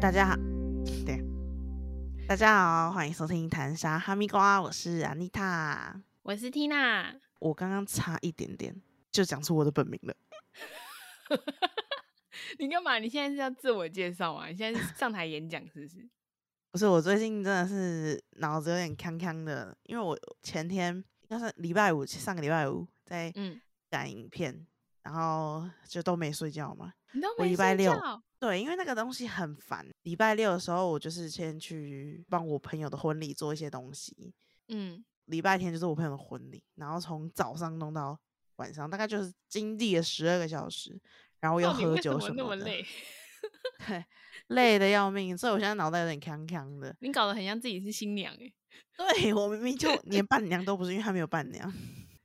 大家好，对，大家好，欢迎收听《谈沙哈密瓜》，我是安妮塔，我是 Tina。我刚刚差一点点就讲出我的本名了。你干嘛？你现在是要自我介绍啊？你现在是上台演讲是不是？不是，我最近真的是脑子有点康康的，因为我前天应该是礼拜五，上个礼拜五在嗯，赶影片，然后就都没睡觉嘛。你都我没礼拜六对，因为那个东西很烦。礼拜六的时候，我就是先去帮我朋友的婚礼做一些东西。嗯，礼拜天就是我朋友的婚礼，然后从早上弄到晚上，大概就是经历了十二个小时，然后又喝酒什么的，那么累？对，累的要命。所以我现在脑袋有点康康的。你搞得很像自己是新娘哎，对我明明就连伴娘都不是，因为他没有伴娘。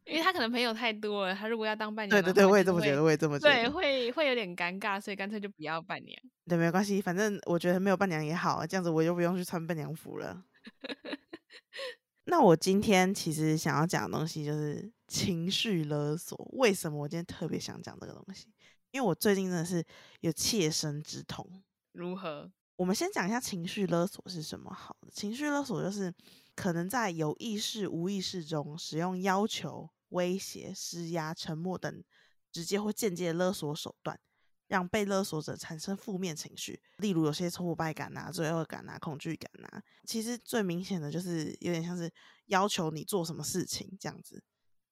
因为他可能朋友太多了，他如果要当伴娘对对对，我也这么觉得，我也这么觉得对，得。会会有点尴尬，所以干脆就不要伴娘。对，没关系，反正我觉得没有伴娘也好，这样子我就不用去穿伴娘服了。那我今天其实想要讲的东西就是情绪勒索。为什么我今天特别想讲这个东西？因为我最近真的是有切身之痛。如何？我们先讲一下情绪勒索是什么好了。情绪勒索就是可能在有意识、无意识中使用要求、威胁、施压、沉默等直接或间接的勒索手段，让被勒索者产生负面情绪，例如有些挫败感啊、罪恶感啊、恐惧感啊。其实最明显的就是有点像是要求你做什么事情这样子。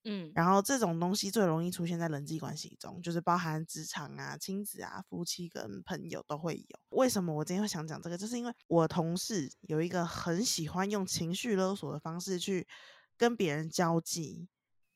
嗯，然后这种东西最容易出现在人际关系中，就是包含职场啊、亲子啊、夫妻跟朋友都会有。为什么我今天会想讲这个？就是因为我同事有一个很喜欢用情绪勒索的方式去跟别人交际，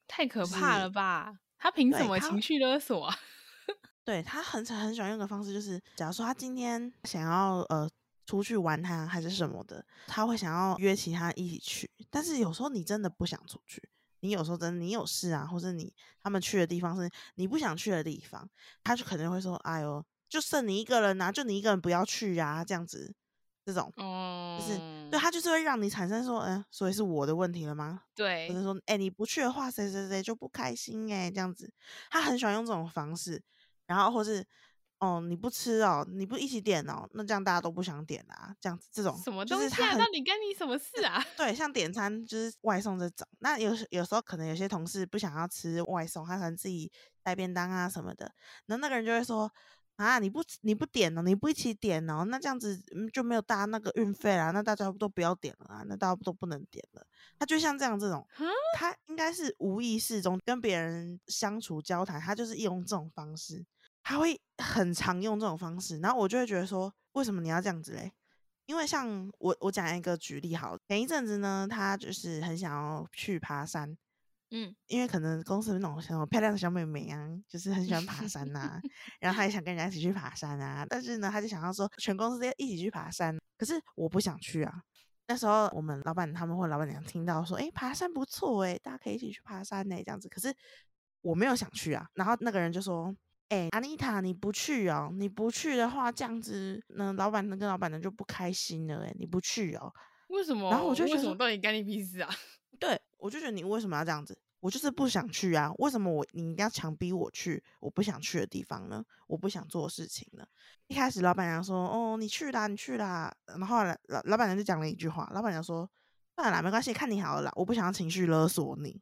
太可怕了吧？他凭什么情绪勒索啊？对他很很喜欢用的方式，就是假如说他今天想要呃出去玩他还是什么的，他会想要约其他一起去，但是有时候你真的不想出去，你有时候真的你有事啊，或者你他们去的地方是你不想去的地方，他就可能会说，哎呦，就剩你一个人呐、就你一个人不要去啊，这样子，这种。哦，就是对他就是会让你产生说，嗯、所以是我的问题了吗？对或者说，哎、你不去的话，谁谁谁就不开心哎、这样子，他很喜欢用这种方式，然后或是，哦，你不吃哦，你不一起点哦，那这样大家都不想点啦、这样子这种什么东西啊？就是他很到底干你什么事啊？对，像点餐就是外送这种，那有时有时候可能有些同事不想要吃外送，他可能自己带便当啊什么的，然后那个人就会说。啊！你不你不点哦，你不一起点哦，那这样子嗯就没有搭那个运费啦，那大家都不要点了啊，那大家都不能点了。他就像这样这种，他应该是无意识中跟别人相处交谈，他就是用这种方式，他会很常用这种方式，然后我就会觉得说，为什么你要这样子嘞？因为像我我讲一个举例好了，前一阵子呢，他就是很想要去爬山，嗯，因为可能公司有那种什么漂亮的小妹妹啊，就是很喜欢爬山呐、然后她也想跟人家一起去爬山啊，但是呢，她就想要说全公司要一起去爬山，可是我不想去啊。那时候我们老板他们或老板娘听到说，哎，爬山不错哎，大家可以一起去爬山呢，这样子。可是我没有想去啊。然后那个人就说，哎，安妮塔，你不去哦，你不去的话，这样子，那老板跟老板娘就不开心了哎，你不去哦。为什么？然后我就觉为什么到底干你屁事啊？对，我就觉得你为什么要这样子？我就是不想去啊，为什么我你一定要强逼我去我不想去的地方呢？我不想做事情呢？一开始老板娘说：“哦，你去啦，你去啦。”然后来老老板娘就讲了一句话，老板娘说：“算了啦，没关系，看你好了啦，我不想要情绪勒索你。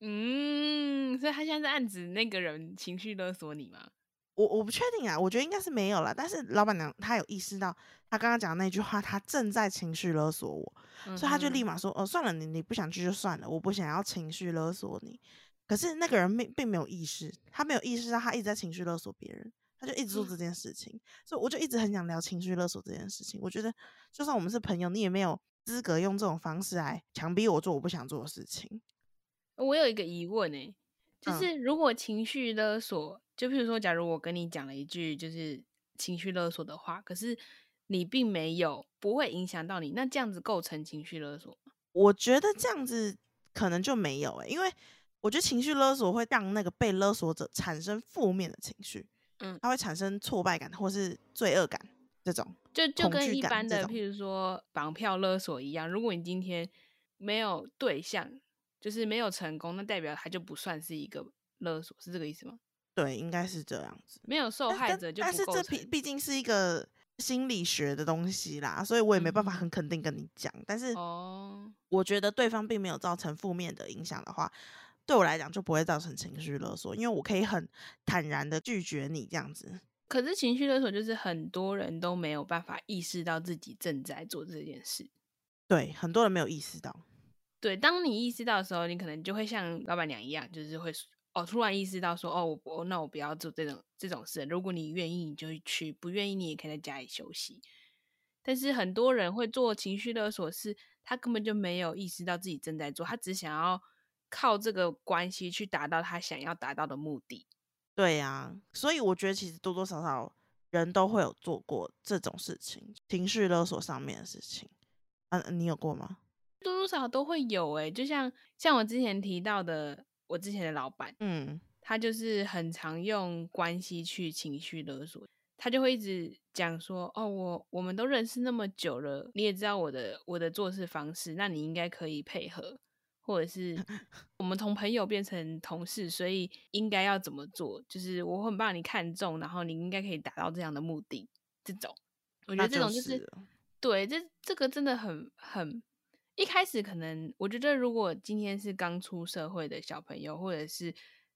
嗯，所以他现在是暗指那个人情绪勒索你吗？我”我不确定啊，我觉得应该是没有了。但是老板娘她有意识到，她刚刚讲的那句话，她正在情绪勒索我，所以她就立马马说：“哦，算了，你你不想去就算了，我不想要情绪勒索你。”可是那个人并并没有意识，他没有意识到他一直在情绪勒索别人，他就一直做这件事情。所以我就一直很想聊情绪勒索这件事情。我觉得，就算我们是朋友，你也没有资格用这种方式来强逼我做我不想做的事情。我有一个疑问诶、就嗯是如果情绪勒索，就譬如说，假如我跟你讲了一句就是情绪勒索的话，可是你并没有不会影响到你，那这样子构成情绪勒索吗？我觉得这样子可能就没有诶、因为我觉得情绪勒索会让那个被勒索者产生负面的情绪，嗯他会产生挫败感或是罪恶感这种。就就跟一般的，譬如说绑票勒索一样，如果你今天没有对象，就是没有成功，那代表它就不算是一个勒索，是这个意思吗？对，应该是这样子。没有受害者就但是这毕毕竟是一个心理学的东西啦，所以我也没办法很肯定跟你讲。但是哦，我觉得对方并没有造成负面的影响的话，对我来讲就不会造成情绪勒索，因为我可以很坦然的拒绝你这样子。可是情绪勒索就是很多人都没有办法意识到自己正在做这件事。对，很多人没有意识到。对，当你意识到的时候，你可能就会像老板娘一样，就是会哦，突然意识到说，哦，我不，那我不要做这种这种事。如果你愿意，你就去；不愿意，你也可以在家里休息。但是很多人会做情绪勒索，是他根本就没有意识到自己正在做，他只想要靠这个关系去达到他想要达到的目的。对呀、所以我觉得其实多多少少人都会有做过这种事情，情绪勒索上面的事情。嗯、你有过吗？多多少少都会有诶、就像像我之前提到的，我之前的老板，嗯，他就是很常用关系去情绪勒索，他就会一直讲说，哦，我我们都认识那么久了，你也知道我的我的做事方式，那你应该可以配合，或者是 我们从朋友变成同事，所以应该要怎么做？就是我很把你看重，然后你应该可以达到这样的目的。这种，我觉得这种就是对，这这个真的很很一开始可能，我觉得如果今天是刚出社会的小朋友，或者是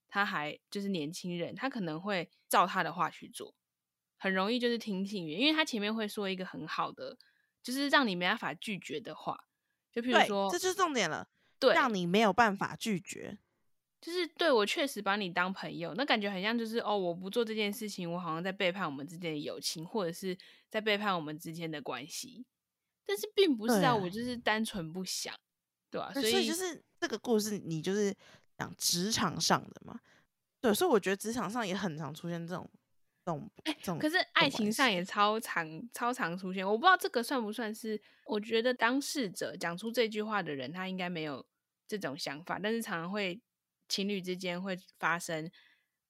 他还就是年轻人，他可能会照他的话去做，很容易就是听信于，因为他前面会说一个很好的，就是让你没办法拒绝的话，就譬如对，说，这就是重点了，对，让你没有办法拒绝。就是对我确实把你当朋友，那感觉很像就是哦，我不做这件事情，我好像在背叛我们之间的友情，或者是在背叛我们之间的关系。但是并不是啊，我就是单纯不想，对吧、对所以就是这个故事，你就是讲职场上的嘛。对，所以我觉得职场上也很常出现这种这种这种。哎可是爱情上也超常超常出现，我不知道这个算不算是？我觉得当事者讲出这句话的人，他应该没有这种想法，但是常常会情侣之间会发生，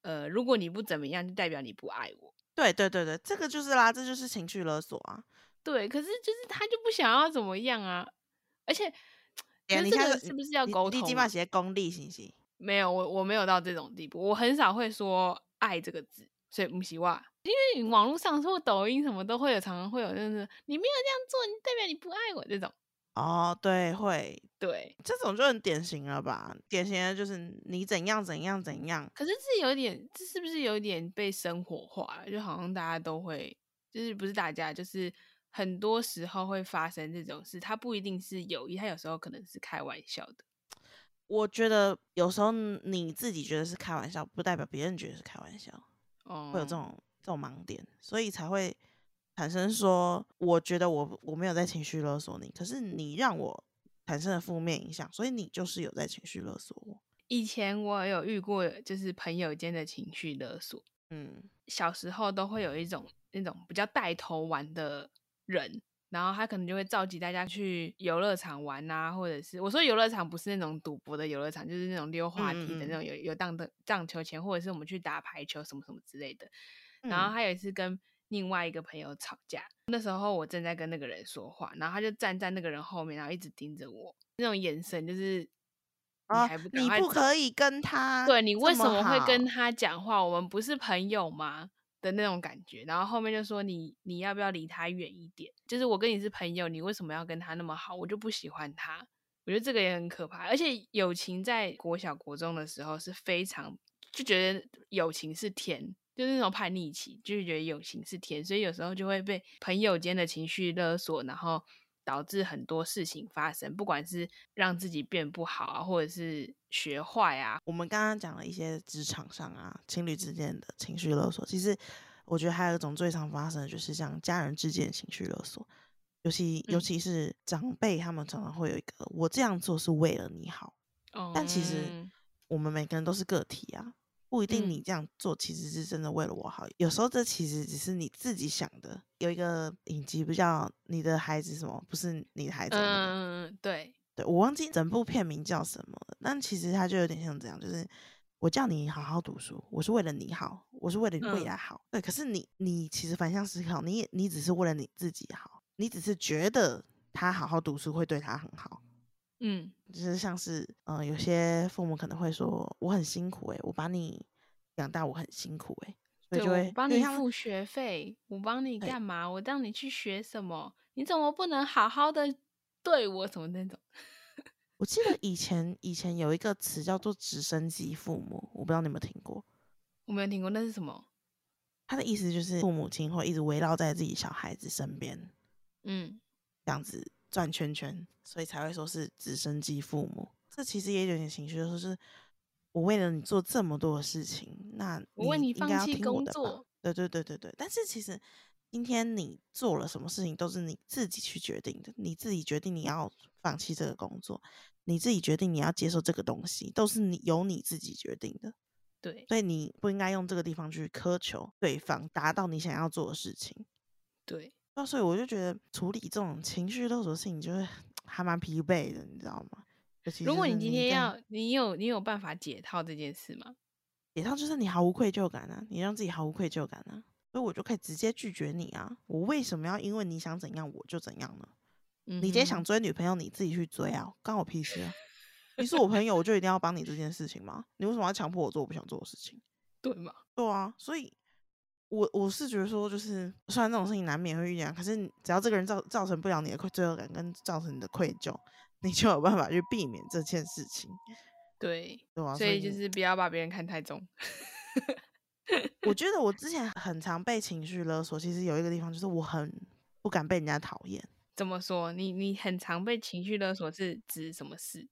呃，如果你不怎么样，就代表你不爱我。对对对对，这个就是啦，这就是情绪勒索啊。对，可是就是他就不想要怎么样啊，而且，可哎呀是这你看这个是不是要你沟通啊？你起码写功利信息。没有，我我没有到这种地步，我很少会说“爱”这个字，所以不希望，因为网络上或抖音什么都会有，常常会有就是你没有这样做，你代表你不爱我这种。哦，对，会对，这种就很典型了吧？典型的就是你怎样怎样怎样。可是这有点，这是不是有点被生活化了？就好像大家都会，就是不是大家，就是很多时候会发生这种事，他不一定是有意，他有时候可能是开玩笑的。我觉得有时候你自己觉得是开玩笑，不代表别人觉得是开玩笑，哦，会有这种这种盲点，所以才会产生说，我觉得我我没有在情绪勒索你，可是你让我产生了负面影响，所以你就是有在情绪勒索我。以前我有遇过，就是朋友间的情绪勒索。嗯，小时候都会有一种那种比较带头玩的人，然后他可能就会召集大家去游乐场玩啊，或者是我说游乐场不是那种赌博的游乐场，就是那种溜滑梯的那种有有荡的荡秋千，或者是我们去打排球什么什么之类的。然后嗯他有一次跟另外一个朋友吵架，那时候我正在跟那个人说话，然后他就站在那个人后面，然后一直盯着我，那种眼神就是你啊还不，赶你不可以跟他对你为什么会跟他讲话？我们不是朋友吗？的那种感觉，然后后面就说你你要不要离他远一点？就是我跟你是朋友，你为什么要跟他那么好？我就不喜欢他。我觉得这个也很可怕，而且友情在国小国中的时候是非常就觉得友情是甜，就是那种叛逆期，就是觉得友情是甜，所以有时候就会被朋友间的情绪勒索，然后导致很多事情发生，不管是让自己变不好啊，或者是学坏啊，我们刚刚讲了一些职场上啊，情侣之间的情绪勒索，其实我觉得还有一种最常发生的就是像家人之间的情绪勒索，尤其尤嗯。其是长辈，他们常常会有一个我这样做是为了你好，但其实嗯我们每个人都是个体啊，不一定嗯你这样做其实是真的为了我好，有时候这其实只是你自己想的。有一个影集不叫你的孩子什么，不是你的孩子的那个嗯，对，对我忘记整部片名叫什么了，但其实它就有点像这样，就是我叫你好好读书，我是为了你好，我是为了你未嗯来好。对，可是你你其实反向思考，你也你只是为了你自己好，你只是觉得他好好读书会对他很好。嗯就是像是，嗯、有些父母可能会说，我很辛苦诶、我把你养大，我很辛苦诶、对，所以就会我帮你付学费，我帮你干嘛？我让你去学什么？你怎么不能好好的对我？什么那种？我记得以前以前有一个词叫做直升机父母，我不知道你有没有听过。我没有听过，那是什么？他的意思就是父母亲会一直围绕在自己小孩子身边，嗯，这样子转圈圈，所以才会说是直升机父母。这其实也有点情绪，就是我为了你做这么多的事情，那我为你应该要放弃听我的吧工作。对对对对对，但是其实今天你做了什么事情都是你自己去决定的，你自己决定你要放弃这个工作，你自己决定你要接受这个东西，都是你由你自己决定的。对所以你不应该用这个地方去苛求对方达到你想要做的事情。对，那所以我就觉得处理这种情绪勒索的事情，就是 还蛮疲惫的，你知道吗？如果你今天要，你有你有办法解套这件事吗？解套，就是你毫无愧疚感啊，你让自己毫无愧疚感啊，所以我就可以直接拒绝你啊。我为什么要因为你想怎样我就怎样呢？嗯你今天想追女朋友，你自己去追啊，关我屁事啊！你是我朋友，我就一定要帮你这件事情吗？你为什么要强迫我做我不想做的事情？对吗？对啊，所以我我是觉得说，就是虽然这种事情难免会遇见，可是你只要这个人造造成不了你的愧罪恶感跟造成你的愧疚，你就有办法去避免这件事情，对，对啊、所以就是不要把别人看太重。我 觉得我之前很常被情绪勒索，其实有一个地方就是我很不敢被人家讨厌，怎么说？你你很常被情绪勒索是指什么事？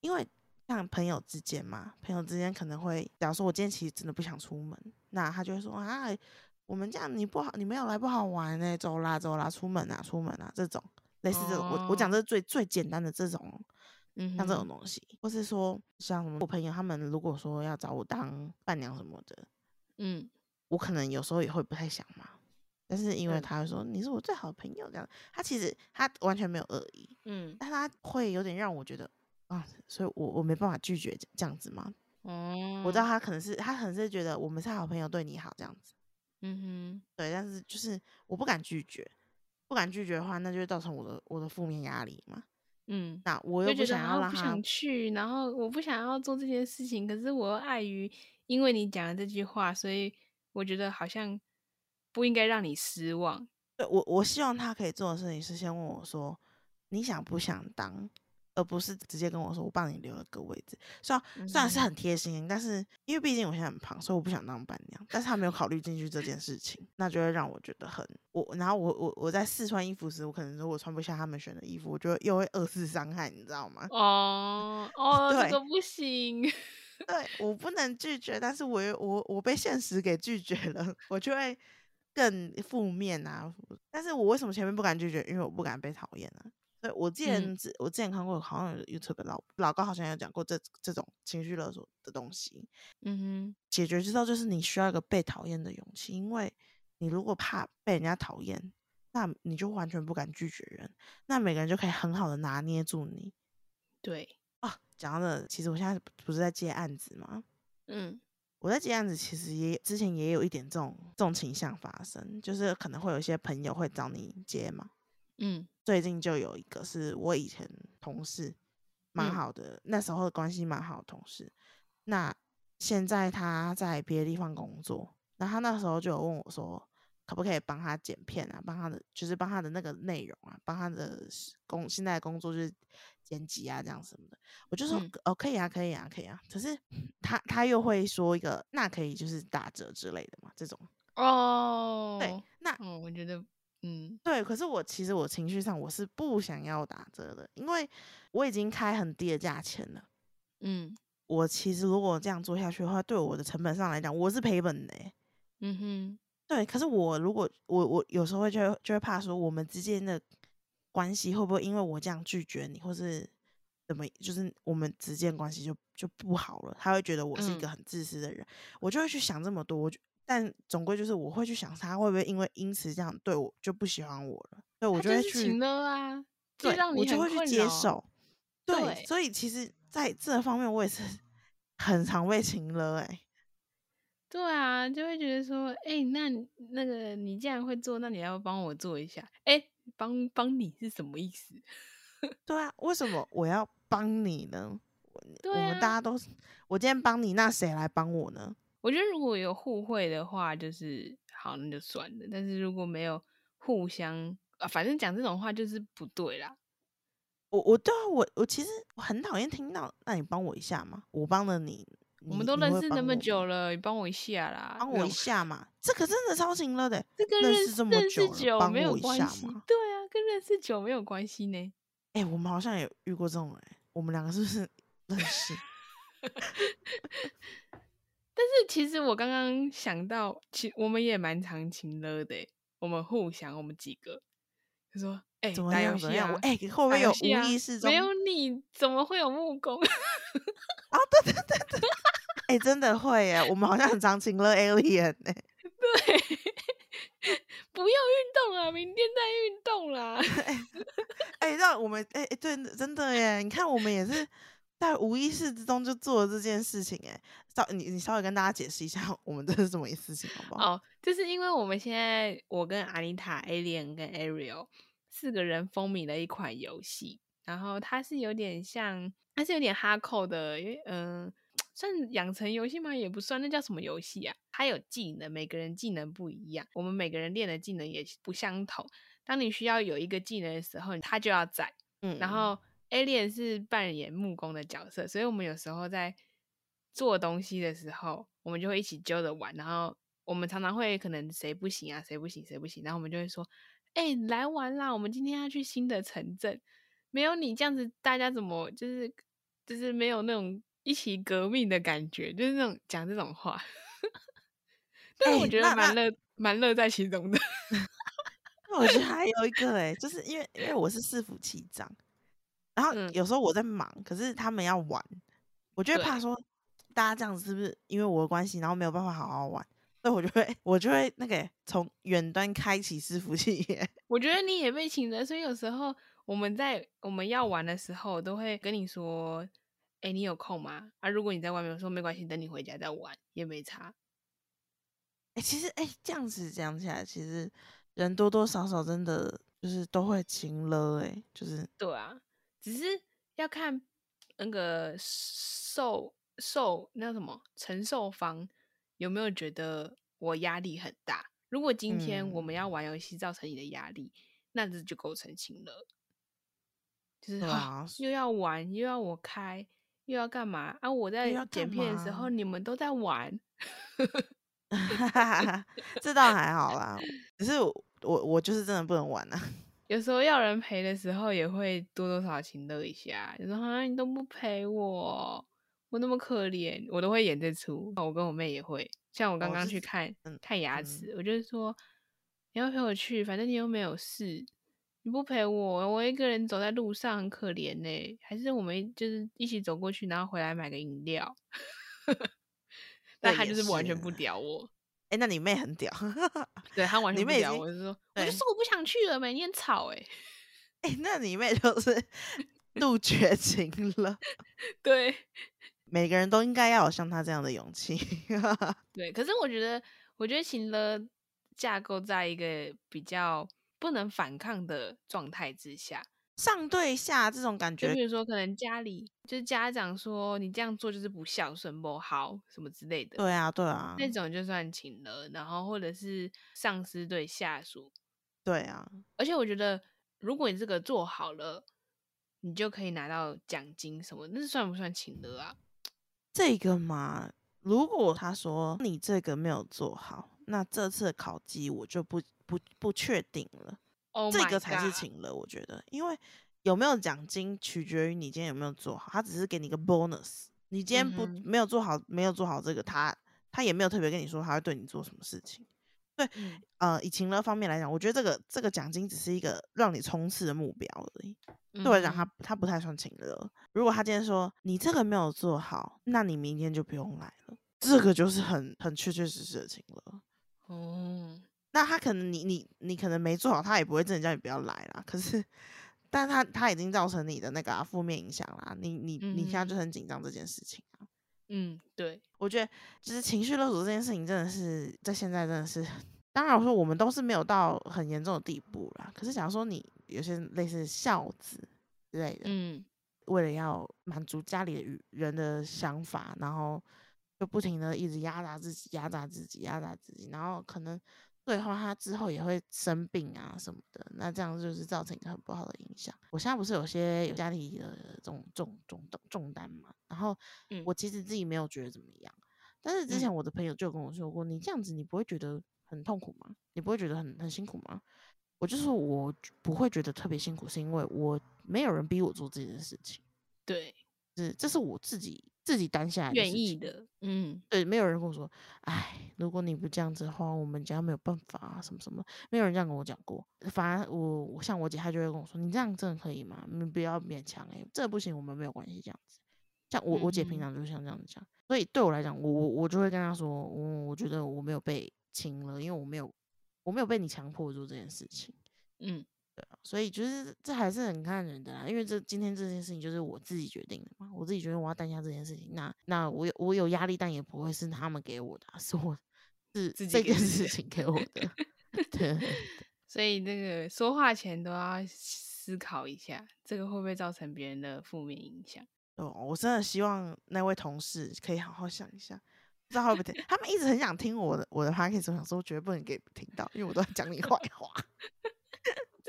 因为像朋友之间嘛，朋友之间可能会，假如说我今天其实真的不想出门，那他就会说啊，我们这样你不好，你没有来不好玩呢、走啦走啦，出门啊出门啊这种类似这种，我我讲哦。这是最最简单的这种，嗯像这种，东西，或是说像我朋友他们如果说要找我当伴娘什么的，嗯，我可能有时候也会不太想嘛。但是因为他会说你是我最好的朋友，这样。他其实他完全没有恶意，嗯，但他会有点让我觉得啊，所以我我没办法拒绝这这样子嘛。哦，我知道他可能是他可能是觉得我们是好朋友，对你好这样子，嗯哼对，但是就是我不敢拒绝，不敢拒绝的话，那就会造成我的我的负面压力嘛。嗯，那我又不想要让他好像不想去，然后我不想要做这件事情，可是我又碍于因为你讲了这句话，所以我觉得好像不应该让你失望。对我我希望他可以做的事情是先问我说你想不想当，而不是直接跟我说我帮你留了个位置。虽然虽然是嗯很贴心，但是因为毕竟我现在很胖，所以我不想当伴娘。但是他没有考虑进去这件事情，那就会让我觉得很我。然后我我我在试穿衣服时，我可能如果穿不下他们选的衣服，我就会又会二次伤害，你知道吗？哦 哦，这对个不行。对我不能拒绝，但是我又我我被现实给拒绝了，我就会更负面啊。但是我为什么前面不敢拒绝？因为我不敢被讨厌啊。我之前嗯、我之前看过，好像有 YouTube 老老高好像有讲过这这种情绪勒索的东西。嗯哼解决之道就是你需要一个被讨厌的勇气，因为你如果怕被人家讨厌，那你就完全不敢拒绝人，那每个人就可以很好的拿捏住你，对，啊。讲到这，其实我现在不是在接案子吗？嗯我在接案子，其实也之前也有一点这种这种倾向发生，就是可能会有一些朋友会找你接嘛。嗯最近就有一个是我以前同事，蛮嗯好的，那时候的关系蛮好的同事。那现在他在别的地方工作，那他那时候就有问我说，可不可以帮他剪片啊，帮他的就是帮他的那个内容啊，帮他的工现在的工作就是剪辑啊这样什么的。我就说、嗯哦可以啊，可以啊，可以啊。可是他他又会说一个，那可以就是打折之类的嘛，这种。哦，对，那哦，我觉得，嗯对，可是我其实我情绪上我是不想要打折的，因为我已经开很低的价钱了。嗯我其实如果这样做下去的话，对我的成本上来讲，我是赔本的欸、嗯哼，对，可是我如果我我有时候会就会就会怕说，我们之间的关系会不会因为我这样拒绝你，或是怎么，就是我们之间关系就就不好了？他会觉得我是一个嗯很自私的人，我就会去想这么多。我就但总归就是我会去想，他会不会因为因此这样对我就不喜欢我了？对我就会去对，我就会去接受。对，对所以其实在这方面我也是很常被情了哎、对啊，就会觉得说，哎、那那个你既然会做，那你要帮我做一下？哎、帮帮你是什么意思？对啊，为什么我要帮你呢？我我们大啊，家都是，我今天帮你，那谁来帮我呢？我我觉得如果有互惠的话，就是好，那就算了。但是如果没有互相啊，反正讲这种话就是不对啦。我我对啊，我我其实我很讨厌听到，那你帮我一下嘛，我帮了你，我们都认识那么久了，你帮我一下啦，帮我一下嘛，这可真的超情了的，这跟认识这么久了，没有关系。对啊，跟认识久没有关系呢。哎，我们好像也遇过这种哎，我们两个是不是 认识？但是其实我刚刚想到，其我们也蛮常情了的，我们互相，我们几个，他说。哎，打游戏啊！哎，会不会有无意识中？没有你怎么会有木工？啊，对对对对，哎，真的会耶！我们好像很常情了 alien 呢。对，不要运动啊，明天再运动啦。哎，让我们哎哎，对，真的耶！你看，我们也是在无意识之中就做了这件事情。哎，稍你你稍微跟大家解释一下，我们这是什么事情好不好？哦，就是因为我们现在我跟阿妮塔、alien 跟 Ariel。四个人风靡了一款游戏，然后它是有点像，它是有点哈扣的，因为嗯，算养成游戏吗？也不算，那叫什么游戏啊？它有技能，每个人技能不一样，我们每个人练的技能也不相同。当你需要有一个技能的时候，它就要在。嗯，然后 Alien 是扮演木工的角色，所以我们有时候在做东西的时候，我们就会一起揪着玩。然后我们常常会可能谁不行啊，谁不行，谁不行，然后我们就会说。哎，来玩啦！我们今天要去新的城镇，没有你这样子，大家怎么就是就是没有那种一起革命的感觉，就是那种讲这种话。但是我觉得蛮乐蛮乐在其中的。我觉得还有一个哎，就是因为因为我是伺服器长，然后有时候我在忙，可是他们要玩，我就会怕说大家这样子是不是因为我的关系，然后没有办法好好玩。所以我就会，我就会那个从远端开启伺服器。我觉得你也被请了，所以有时候我们在我们要玩的时候，都会跟你说：“哎，你有空吗？”啊，如果你在外面，我说没关系，等你回家再玩也没差。哎，其实哎，这样子讲起来，其实人多多少少真的就是都会情了。哎，就是对啊，只是要看那个受受那什么承受方。有没有觉得我压力很大？如果今天我们要玩游戏造成你的压力，那这就构成情了。就是啊，又要玩，又要我开，又要干嘛啊？我在剪片的时候，你们都在玩。这倒还好啦，只是我我就是真的不能玩啊。有时候要人陪的时候，也会多多少少情乐一下。就说啊，你都不陪我。我那么可怜，我都会演这出。我跟我妹也会，像我刚刚去看看牙齿，我就说你要陪我去，反正你又没有事，你不陪我，我一个人走在路上很可怜呢。还是我们就是一起走过去，然后回来买个饮料。但他就是完全不屌我。哎，那你妹很屌，对她完全不屌我，就说我就说我不想去了，每天吵哎。哎，那你妹就是 杜绝情了，对。每个人都应该要有像她这样的勇气。对，可是我觉得，我觉得情了架构在一个比较不能反抗的状态之下，上对下这种感觉。就比如说，可能家里就是家长说你这样做就是不孝顺、不好什么之类的。对啊，对啊，那种就算请了。然后或者是上司对下属。对啊，而且我觉得，如果你这个做好了，你就可以拿到奖金什么，那算不算请了啊？这个嘛，如果他说你这个没有做好，那这次考绩我就不不不确定了。哦，这个才是请了，我觉得，因为有没有奖金取决于你今天有没有做好，他只是给你一个 bonus。你今天不没有做好，没有做好这个，他他也没有特别跟你说他会对你做什么事情。对，呃，以情乐方面来讲，我觉得这个这个奖金只是一个让你冲刺的目标而已。对我来讲，他他不太算情乐。如果他今天说你这个没有做好，那你明天就不用来了，这个就是很很确确实实的情乐。哦，那他可能你你你可能没做好，他也不会真的叫你不要来啦。可是，但他他已经造成你的那个负面影响啦。你你你现在就很紧张这件事情啊。嗯，对，我觉得就是情绪勒索这件事情，真的是在现在真的是，当然我说我们都是没有到很严重的地步啦。可是假如说你有些类似孝子之类的，嗯，为了要满足家里的人的想法，然后就不停的一直压榨自己，压榨自己，压榨自己，然后可能最后他之后也会生病啊什么的，那这样就是造成一个很不好的影响。我现在不是有些有家里的这种重重重重担嘛，然后嗯我其实自己没有觉得怎么样，但是之嗯前我的朋友就跟我说过，你这样子你不会觉得很痛苦吗？你不会觉得很很辛苦吗？我就说我不会觉得特别辛苦，是因为我没有人逼我做这件事情，对，是这是我自己自己担下来愿。意的，嗯，对，没有人跟我说，哎，如果你不这样子的话，我们家没有办法啊，什么什么，没有人这样跟我讲过。反而我我像我姐，她就会跟我说，你这样真的可以吗？你不要勉强哎、这不行，我们没有关系，这样子。像我我姐平常就像这样子讲，所以对我来讲，我我我就会跟她说，我我觉得我没有被亲了，因为我没有我没有被你强迫做这件事情。嗯，所以就是这还是很看人的啦，因为这今天这件事情就是我自己决定的嘛，我自己决定我要担下这件事情，那那我有我有压力，但也不会是他们给我的啊、是我是自己这件事情给我的，对，所以那个说话前都要思考一下，这个会不会造成别人的负面影响？哦，我真的希望那位同事可以好好想一下，不知道会不会听，他们一直很想听我的我的 p o d c a s 我想说绝对不能给听到，因为我都在讲你坏话。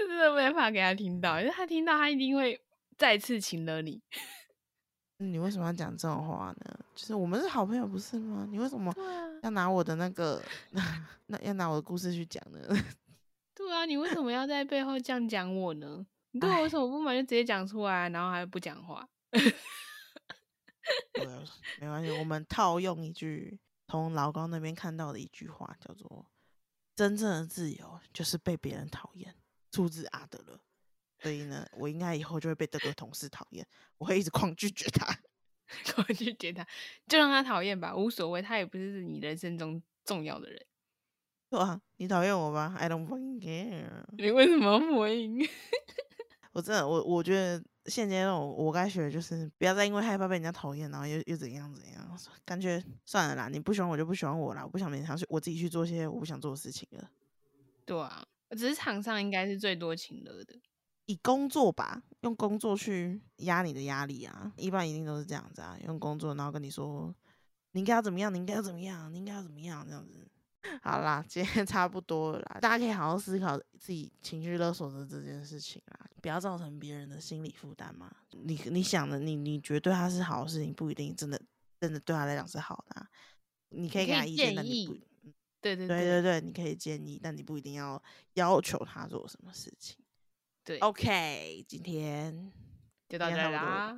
这真的没办法给他听到，因为他听到他一定会再次请了你。你为什么要讲这种话呢？就是我们是好朋友不是吗？你为什么要拿我的那个 那要拿我的故事去讲呢？对啊，你为什么要在背后这样讲我呢？你对我有什么不满就直接讲出来，然后还不讲话。没关系，我们套用一句从老高那边看到的一句话，叫做“真正的自由就是被别人讨厌”，出自阿德勒。所以呢，我应该以后就会被这个同事讨厌，我会一直狂拒绝他。狂拒绝他就让他讨厌吧，无所谓，他也不是你人生中重要的人。对啊，你讨厌我吧？I don't fucking care。你为什么要回应？我真的，我我觉得现阶段我我该学的就是不要再因为害怕被人家讨厌，然后又又怎样怎样，感觉算了啦，你不喜欢我就不喜欢我啦，我不想勉强去我自己去做些我不想做的事情了。对啊，职场上应该是最多情乐的。以工作吧，用工作去压你的压力啊，一般一定都是这样子啊，用工作然后跟你说你应该要怎么样，你应该要怎么样，你应该要怎么样这样子。好啦，今天 差不多了啦，大家可以好好思考自己情绪勒索的这件事情啦，不要造成别人的心理负担嘛。你你想的，你你觉得对他是好的事情，不一定真的真的对他来讲是好的、啊。你可以给他意见，建但你不议对对对对对，你可以建议，但你不一定要要求他做什么事情。对 OK，今天就到这啦。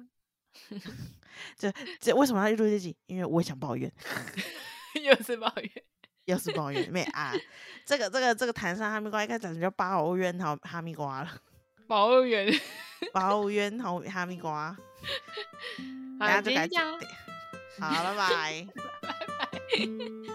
这这为什么要录这集？因为我也想抱怨，又是抱怨，又是抱怨妹啊！这个这个这个台上哈密瓜应该讲叫抱怨好哈密瓜了，抱怨。抱怨好哈密瓜，好，大家就该今天这样，好，拜拜。拜拜。